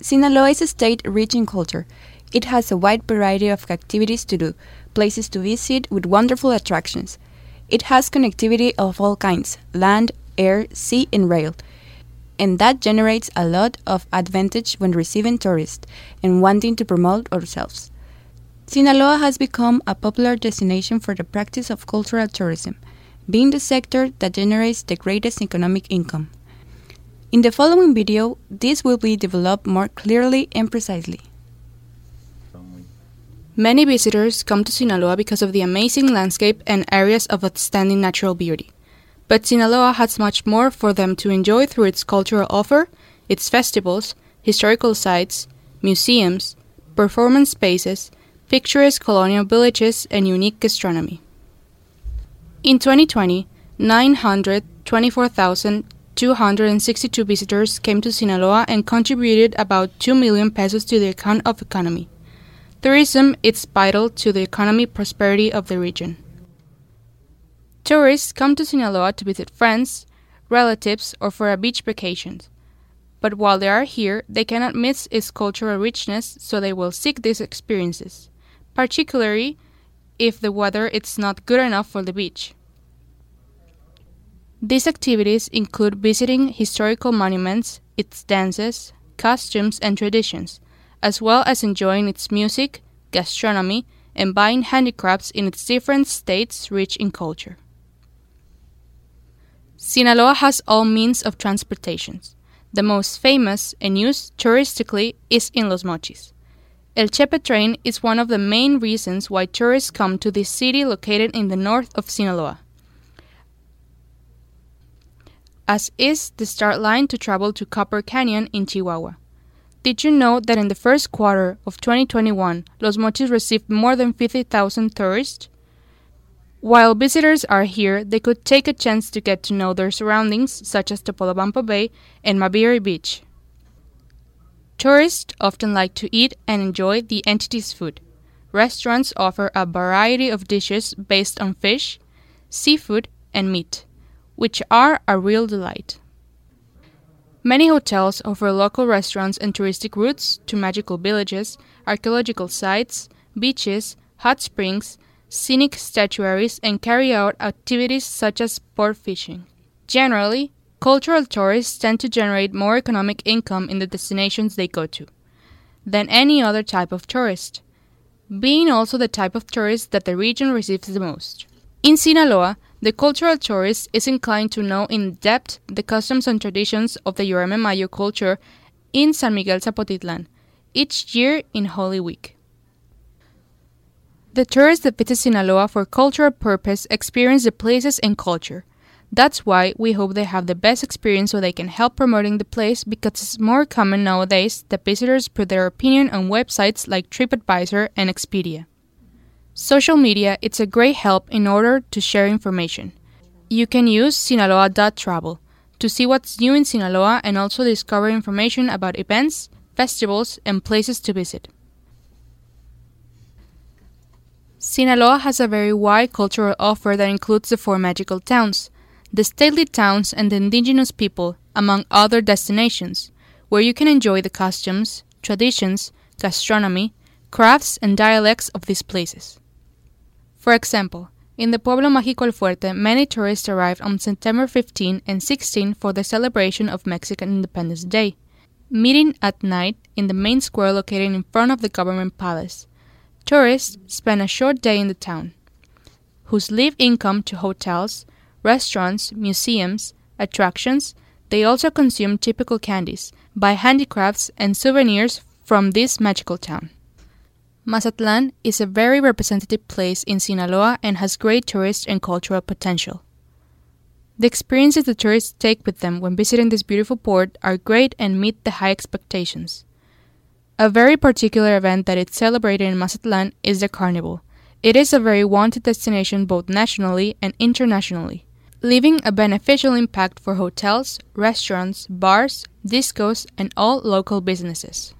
Sinaloa is a state rich in culture. It has a wide variety of activities to do, places to visit with wonderful attractions. It has connectivity of all kinds land, air, sea, and rail. And that generates a lot of advantage when receiving tourists and wanting to promote ourselves. Sinaloa has become a popular destination for the practice of cultural tourism, being the sector that generates the greatest economic income. In the following video, this will be developed more clearly and precisely. Many visitors come to Sinaloa because of the amazing landscape and areas of outstanding natural beauty. But Sinaloa has much more for them to enjoy through its cultural offer, its festivals, historical sites, museums, performance spaces, picturesque colonial villages, and unique gastronomy. In 2020, 924,262 visitors came to Sinaloa and contributed about 2 million pesos to the account of economy. Tourism is vital to the economic prosperity of the region. Tourists come to Sinaloa to visit friends, relatives, or for a beach vacation. But while they are here, they cannot miss its cultural richness, so they will seek these experiences, particularly if the weather is not good enough for the beach. These activities include visiting historical monuments, its dances, costumes, and traditions, as well as enjoying its music, gastronomy, and buying handicrafts in its different states rich in culture. Sinaloa has all means of transportation. The most famous and used touristically is in Los Mochis. El Chepe train is one of the main reasons why tourists come to this city located in the north of Sinaloa, as is the start line to travel to Copper Canyon in Chihuahua. Did you know that in the first quarter of 2021, Los Mochis received more than 50,000 tourists? While visitors are here, they could take a chance to get to know their surroundings, such as Topolobampo Bay and Maviri Beach. Tourists often like to eat and enjoy the entity's food. Restaurants offer a variety of dishes based on fish, seafood, and meat, which are a real delight. Many hotels offer local restaurants and touristic routes to magical villages, archaeological sites, beaches, hot springs, scenic statuaries, and carry out activities such as sport fishing. Generally, cultural tourists tend to generate more economic income in the destinations they go to than any other type of tourist, being also the type of tourist that the region receives the most. In Sinaloa, the cultural tourist is inclined to know in depth the customs and traditions of the Yoreme Mayo culture in San Miguel Zapotitlan, each year in Holy Week. The tourists that visit Sinaloa for cultural purpose experience the places and culture. That's why we hope they have the best experience so they can help promoting the place because it's more common nowadays that visitors put their opinion on websites like TripAdvisor and Expedia. Social media is a great help in order to share information. You can use sinaloa.travel to see what's new in Sinaloa and also discover information about events, festivals, and places to visit. Sinaloa has a very wide cultural offer that includes the four magical towns, the stately towns, and the indigenous people, among other destinations, where you can enjoy the costumes, traditions, gastronomy, crafts, and dialects of these places. For example, in the Pueblo Mágico El Fuerte, many tourists arrived on September 15 and 16 for the celebration of Mexican Independence Day, meeting at night in the main square located in front of the government palace. Tourists spend a short day in the town, whose leave income to hotels, restaurants, museums, attractions. They also consume typical candies, buy handicrafts and souvenirs from this magical town. Mazatlan is a very representative place in Sinaloa and has great tourist and cultural potential. The experiences the tourists take with them when visiting this beautiful port are great and meet the high expectations. A very particular event that is celebrated in Mazatlan is the Carnival. It is a very wanted destination both nationally and internationally, leaving a beneficial impact for hotels, restaurants, bars, discos, and all local businesses.